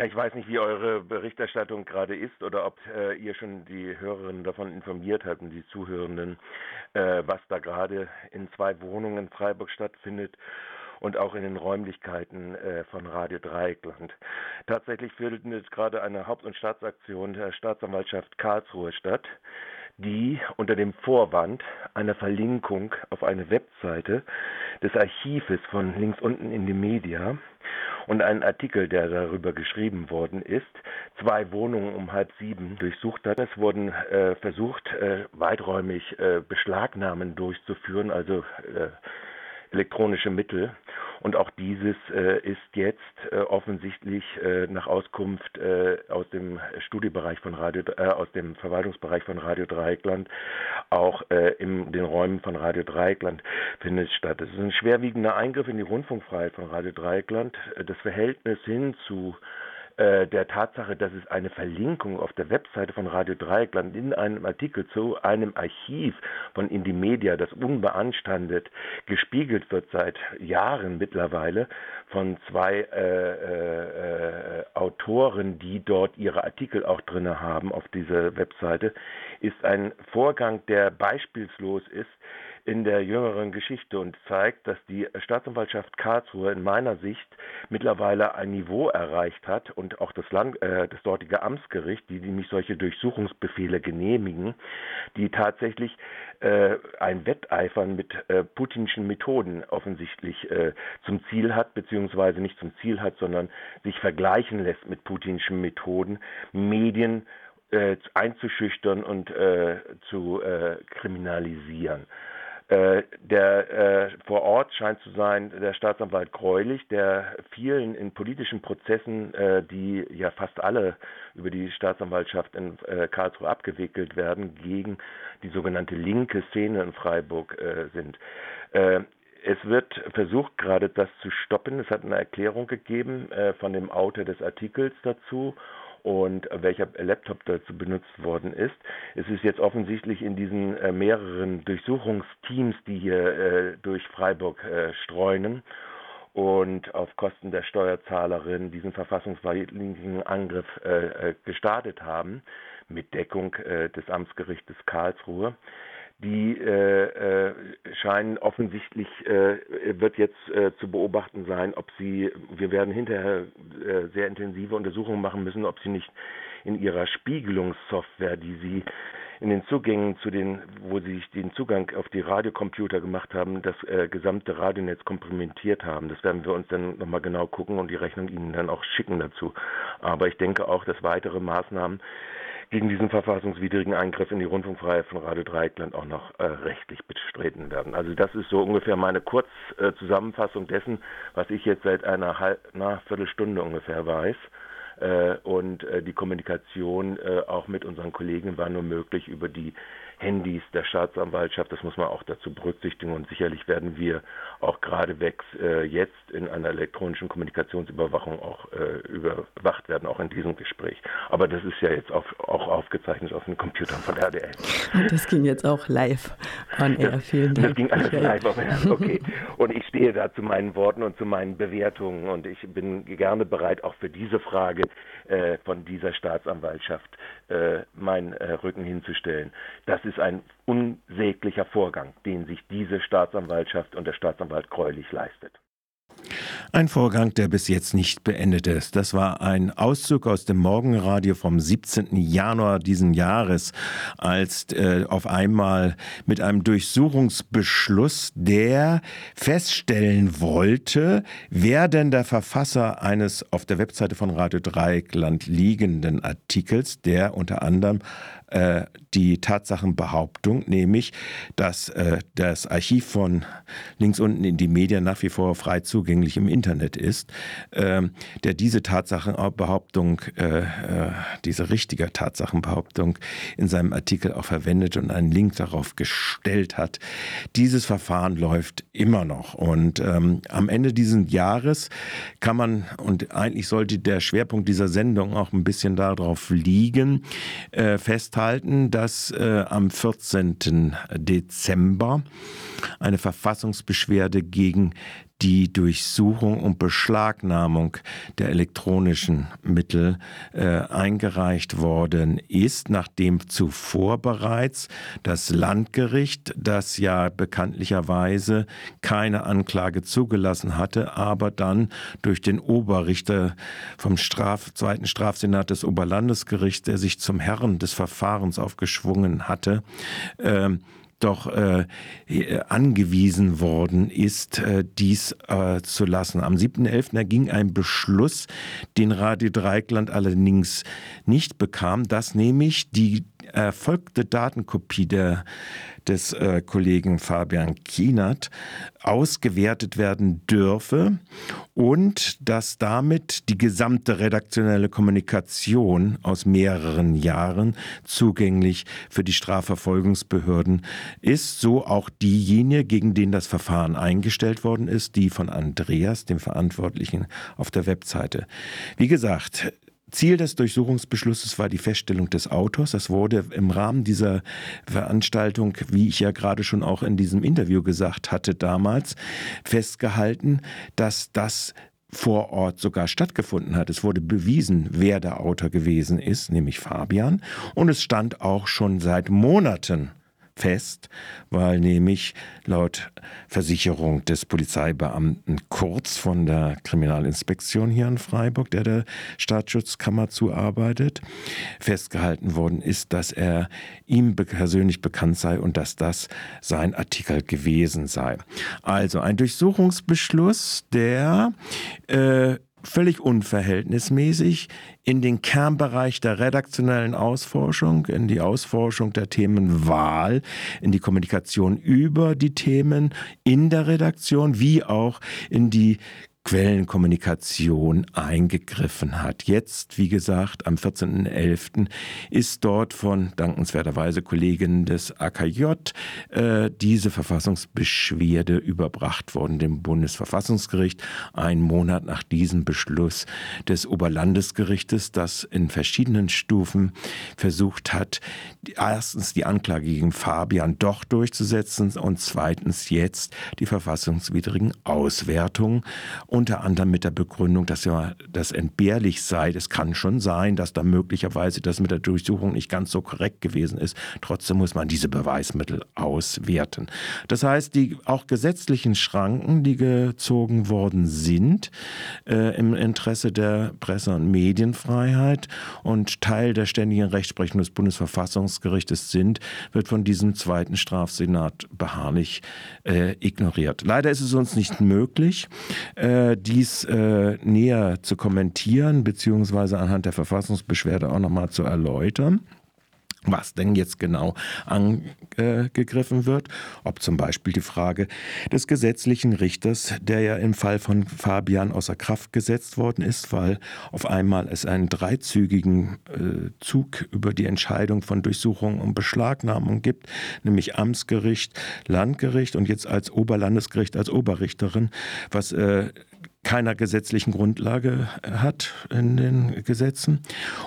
Ja, ich weiß nicht, wie eure Berichterstattung gerade ist oder ob äh, ihr schon die Hörerinnen davon informiert habt und die Zuhörenden, äh, was da gerade in zwei Wohnungen in Freiburg stattfindet und auch in den Räumlichkeiten äh, von Radio Dreieckland. Tatsächlich findet gerade eine Haupt- und Staatsaktion der Staatsanwaltschaft Karlsruhe statt, die unter dem Vorwand einer Verlinkung auf eine Webseite des Archives von links unten in die Media und einen Artikel, der darüber geschrieben worden ist, zwei Wohnungen um halb sieben durchsucht hat. Es wurden äh, versucht, äh, weiträumig äh, Beschlagnahmen durchzuführen, also äh, elektronische Mittel. Und auch dieses äh, ist jetzt äh, offensichtlich äh, nach Auskunft äh, aus dem Studiebereich von Radio, äh, aus dem Verwaltungsbereich von Radio Dreieckland, auch äh, in den Räumen von Radio Dreieckland findet statt. Es ist ein schwerwiegender Eingriff in die Rundfunkfreiheit von Radio Dreieckland. Das Verhältnis hin zu äh, der Tatsache, dass es eine Verlinkung auf der Webseite von Radio Dreieckland in einem Artikel zu einem Archiv von Indymedia, das unbeanstandet gespiegelt wird seit Jahren mittlerweile von zwei äh, äh, Autoren, die dort ihre Artikel auch drin haben auf dieser Webseite, ist ein Vorgang, der beispielslos ist in der jüngeren Geschichte und zeigt, dass die Staatsanwaltschaft Karlsruhe in meiner Sicht mittlerweile ein Niveau erreicht hat und auch das, Land, äh, das dortige Amtsgericht, die nämlich solche Durchsuchungsbefehle genehmigen, die tatsächlich äh, ein Wetteifern mit äh, putinschen Methoden offensichtlich äh, zum Ziel hat, beziehungsweise nicht zum Ziel hat, sondern sich vergleichen lässt mit putinschen Methoden, Medien äh, einzuschüchtern und äh, zu äh, kriminalisieren. Äh, der äh, vor Ort scheint zu sein der Staatsanwalt Greulich, der vielen in politischen Prozessen, äh, die ja fast alle über die Staatsanwaltschaft in äh, Karlsruhe abgewickelt werden, gegen die sogenannte linke Szene in Freiburg äh, sind. Äh, es wird versucht gerade das zu stoppen. Es hat eine Erklärung gegeben von dem Autor des Artikels dazu und welcher Laptop dazu benutzt worden ist. Es ist jetzt offensichtlich in diesen äh, mehreren Durchsuchungsteams, die hier äh, durch Freiburg äh, streunen. Und auf Kosten der Steuerzahlerin diesen verfassungswidrigen Angriff äh, äh, gestartet haben. Mit Deckung äh, des Amtsgerichtes Karlsruhe die äh, äh, scheinen offensichtlich, äh, wird jetzt äh, zu beobachten sein, ob sie, wir werden hinterher äh, sehr intensive Untersuchungen machen müssen, ob sie nicht in ihrer Spiegelungssoftware, die sie in den Zugängen zu den, wo sie sich den Zugang auf die Radiocomputer gemacht haben, das äh, gesamte Radionetz komplementiert haben. Das werden wir uns dann nochmal genau gucken und die Rechnung Ihnen dann auch schicken dazu. Aber ich denke auch, dass weitere Maßnahmen gegen diesen verfassungswidrigen Eingriff in die Rundfunkfreiheit von Radio Dreieckland auch noch äh, rechtlich bestritten werden. Also das ist so ungefähr meine Kurzzusammenfassung äh, dessen, was ich jetzt seit einer halb, na, Viertelstunde ungefähr weiß. Äh, und äh, die Kommunikation äh, auch mit unseren Kollegen war nur möglich über die Handys der Staatsanwaltschaft. Das muss man auch dazu berücksichtigen. Und sicherlich werden wir auch geradewegs jetzt in einer elektronischen Kommunikationsüberwachung auch überwacht werden, auch in diesem Gespräch. Aber das ist ja jetzt auf, auch aufgezeichnet auf den Computern von RDL. Und das ging jetzt auch live on air. Vielen Dank. Das ging alles live on air. Okay. Und ich stehe da zu meinen Worten und zu meinen Bewertungen. Und ich bin gerne bereit, auch für diese Frage äh, von dieser Staatsanwaltschaft äh, meinen äh, Rücken hinzustellen. Das ist ein unsäglicher Vorgang, den sich diese Staatsanwaltschaft und der Staatsanwalt Greulich leistet. Ein Vorgang, der bis jetzt nicht beendet ist. Das war ein Auszug aus dem Morgenradio vom 17. Januar diesen Jahres, als äh, auf einmal mit einem Durchsuchungsbeschluss, der feststellen wollte, wer denn der Verfasser eines auf der Webseite von Radio Dreieckland liegenden Artikels, der unter anderem äh, die Tatsachenbehauptung, nämlich, dass äh, das Archiv von links unten in die Medien nach wie vor frei zugänglich im Internet ist, äh, der diese Tatsachenbehauptung, äh, äh, diese richtige Tatsachenbehauptung in seinem Artikel auch verwendet und einen Link darauf gestellt hat. Dieses Verfahren läuft immer noch und ähm, am Ende dieses Jahres kann man, und eigentlich sollte der Schwerpunkt dieser Sendung auch ein bisschen darauf liegen, festhalten, festhalten, dass äh, am 14. Dezember eine Verfassungsbeschwerde gegen die Durchsuchung und Beschlagnahmung der elektronischen Mittel äh, eingereicht worden ist, nachdem zuvor bereits das Landgericht, das ja bekanntlicherweise keine Anklage zugelassen hatte, aber dann durch den Oberrichter vom Straf, zweiten Strafsenat des Oberlandesgerichts, der sich zum Herrn des Verfahrens aufgeschwungen hatte, äh, doch äh, angewiesen worden ist, äh, dies äh, zu lassen. Am 7.11. erging ein Beschluss, den Radio Dreikland allerdings nicht bekam, dass nämlich die erfolgte Datenkopie der, des äh, Kollegen Fabian Kienert ausgewertet werden dürfe und dass damit die gesamte redaktionelle Kommunikation aus mehreren Jahren zugänglich für die Strafverfolgungsbehörden ist, so auch diejenige, gegen den das Verfahren eingestellt worden ist, die von Andreas, dem Verantwortlichen auf der Webseite. Wie gesagt, Ziel des Durchsuchungsbeschlusses war die Feststellung des Autors. Das wurde im Rahmen dieser Veranstaltung, wie ich ja gerade schon auch in diesem Interview gesagt hatte, damals festgehalten, dass das vor Ort sogar stattgefunden hat. Es wurde bewiesen, wer der Autor gewesen ist, nämlich Fabian. Und es stand auch schon seit Monaten fest, weil nämlich laut Versicherung des Polizeibeamten Kurz von der Kriminalinspektion hier in Freiburg, der der Staatsschutzkammer zuarbeitet, festgehalten worden ist, dass er ihm persönlich bekannt sei und dass das sein Artikel gewesen sei. Also ein Durchsuchungsbeschluss, der äh, völlig unverhältnismäßig in den Kernbereich der redaktionellen Ausforschung, in die Ausforschung der Themen Wahl, in die Kommunikation über die Themen in der Redaktion, wie auch in die Quellenkommunikation eingegriffen hat. Jetzt, wie gesagt, am 14.11. ist dort von dankenswerterweise Kollegen des AKJ äh, diese Verfassungsbeschwerde überbracht worden dem Bundesverfassungsgericht, einen Monat nach diesem Beschluss des Oberlandesgerichtes, das in verschiedenen Stufen versucht hat, erstens die Anklage gegen Fabian doch durchzusetzen und zweitens jetzt die verfassungswidrigen Auswertungen unter anderem mit der Begründung, dass ja das entbehrlich sei. Es kann schon sein, dass da möglicherweise das mit der Durchsuchung nicht ganz so korrekt gewesen ist. Trotzdem muss man diese Beweismittel auswerten. Das heißt, die auch gesetzlichen Schranken, die gezogen worden sind, äh, im Interesse der Presse- und Medienfreiheit und Teil der ständigen Rechtsprechung des Bundesverfassungsgerichtes sind, wird von diesem zweiten Strafsenat beharrlich äh, ignoriert. Leider ist es uns nicht möglich, äh, äh, dies äh, näher zu kommentieren, beziehungsweise anhand der Verfassungsbeschwerde auch nochmal zu erläutern was denn jetzt genau angegriffen wird, ob zum Beispiel die Frage des gesetzlichen Richters, der ja im Fall von Fabian außer Kraft gesetzt worden ist, weil auf einmal es einen dreizügigen äh, Zug über die Entscheidung von Durchsuchung und Beschlagnahmung gibt, nämlich Amtsgericht, Landgericht und jetzt als Oberlandesgericht als Oberrichterin, was äh, keiner gesetzlichen Grundlage hat in den Gesetzen.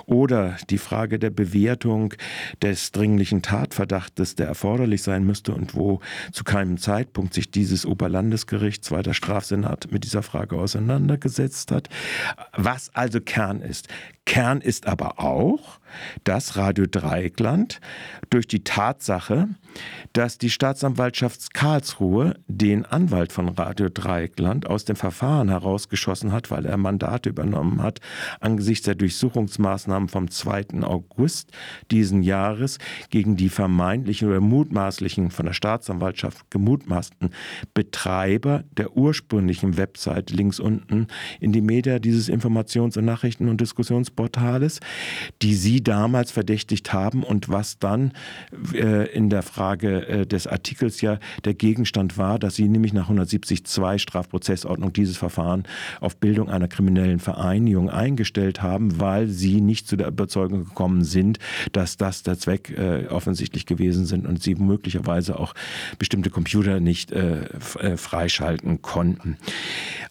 Oder die Frage der Bewertung des dringlichen Tatverdachtes, der erforderlich sein müsste und wo zu keinem Zeitpunkt sich dieses Oberlandesgericht, zweiter Strafsenat mit dieser Frage auseinandergesetzt hat. Was also Kern ist. Kern ist aber auch, dass Radio Dreieckland durch die Tatsache, dass die Staatsanwaltschaft Karlsruhe den Anwalt von Radio Dreieckland aus dem Verfahren herausgeschossen hat, weil er Mandate übernommen hat, angesichts der Durchsuchungsmaßnahmen vom 2. August diesen Jahres gegen die vermeintlichen oder mutmaßlichen von der Staatsanwaltschaft gemutmaßten Betreiber der ursprünglichen Website links unten in die Media dieses Informations- und Nachrichten- und Diskussionsportales, die sie damals verdächtigt haben und was dann äh, in der Frage äh, des Artikels ja der Gegenstand war, dass sie nämlich nach 170.2 Strafprozessordnung dieses Verfahren auf Bildung einer kriminellen Vereinigung eingestellt haben, weil sie nicht zu der Überzeugung gekommen sind, dass das der Zweck äh, offensichtlich gewesen sind und sie möglicherweise auch bestimmte Computer nicht äh, äh freischalten konnten.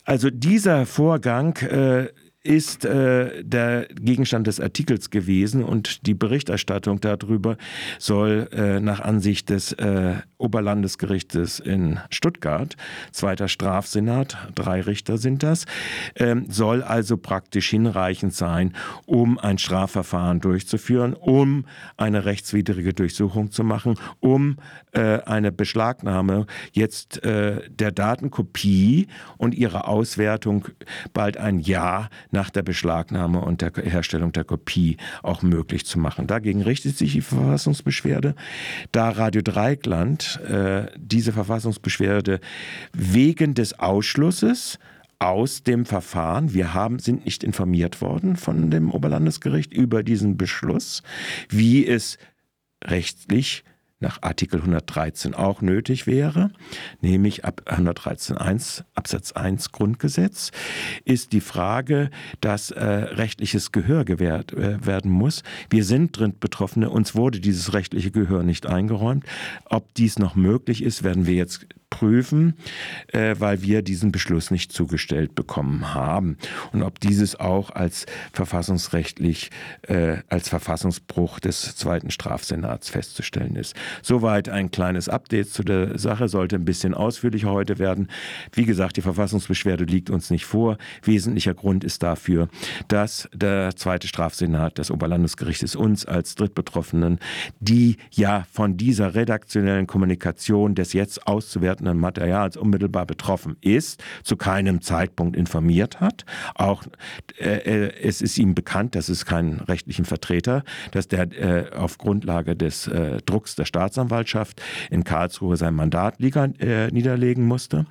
Also dieser Vorgang äh, ist äh, der Gegenstand des Artikels gewesen und die Berichterstattung darüber soll äh, nach Ansicht des äh, Oberlandesgerichtes in Stuttgart, zweiter Strafsenat, drei Richter sind das, ähm, soll also praktisch hinreichend sein, um ein Strafverfahren durchzuführen, um eine rechtswidrige Durchsuchung zu machen, um äh, eine Beschlagnahme jetzt äh, der Datenkopie und ihre Auswertung bald ein Jahr nach der Beschlagnahme und der Herstellung der Kopie auch möglich zu machen. Dagegen richtet sich die Verfassungsbeschwerde. Da Radio Dreikland äh, diese Verfassungsbeschwerde wegen des Ausschlusses aus dem Verfahren. Wir haben, sind nicht informiert worden von dem Oberlandesgericht über diesen Beschluss, wie es rechtlich nach Artikel 113 auch nötig wäre, nämlich ab 113.1 Absatz 1 Grundgesetz, ist die Frage, dass äh, rechtliches Gehör gewährt äh, werden muss. Wir sind drin Betroffene, uns wurde dieses rechtliche Gehör nicht eingeräumt. Ob dies noch möglich ist, werden wir jetzt prüfen, äh, weil wir diesen Beschluss nicht zugestellt bekommen haben. Und ob dieses auch als verfassungsrechtlich, äh, als Verfassungsbruch des zweiten Strafsenats festzustellen ist. Soweit ein kleines Update zu der Sache, sollte ein bisschen ausführlicher heute werden. Wie gesagt, die Verfassungsbeschwerde liegt uns nicht vor. Wesentlicher Grund ist dafür, dass der zweite Strafsenat des Oberlandesgerichtes uns als Drittbetroffenen, die ja von dieser redaktionellen Kommunikation des jetzt auszuwerten vorhandenen Materials unmittelbar betroffen ist, zu keinem Zeitpunkt informiert hat. Auch äh, äh, es ist ihm bekannt, dass es keinen rechtlichen Vertreter, dass der äh, auf Grundlage des äh, Drucks der Staatsanwaltschaft in Karlsruhe sein Mandat äh, niederlegen musste.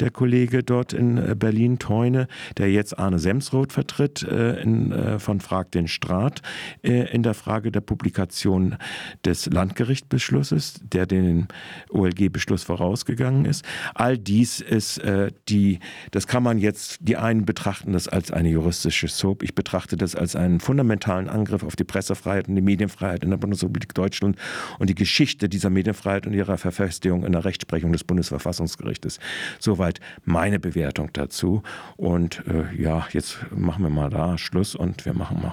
Der Kollege dort in äh, Berlin, Teune, der jetzt Arne Semsroth vertritt, in, von Frag den Staat in der Frage der Publikation des Landgerichtsbeschlusses, der den OLG-Beschluss vorausgegangen gegangen ist. All dies ist äh, die, das kann man jetzt, die einen betrachten das als eine juristische Soap. Ich betrachte das als einen fundamentalen Angriff auf die Pressefreiheit und die Medienfreiheit in der Bundesrepublik Deutschland und die Geschichte dieser Medienfreiheit und ihrer Verfestigung in der Rechtsprechung des Bundesverfassungsgerichtes. Soweit meine Bewertung dazu. Und äh, ja, jetzt machen wir mal da Schluss und wir machen mal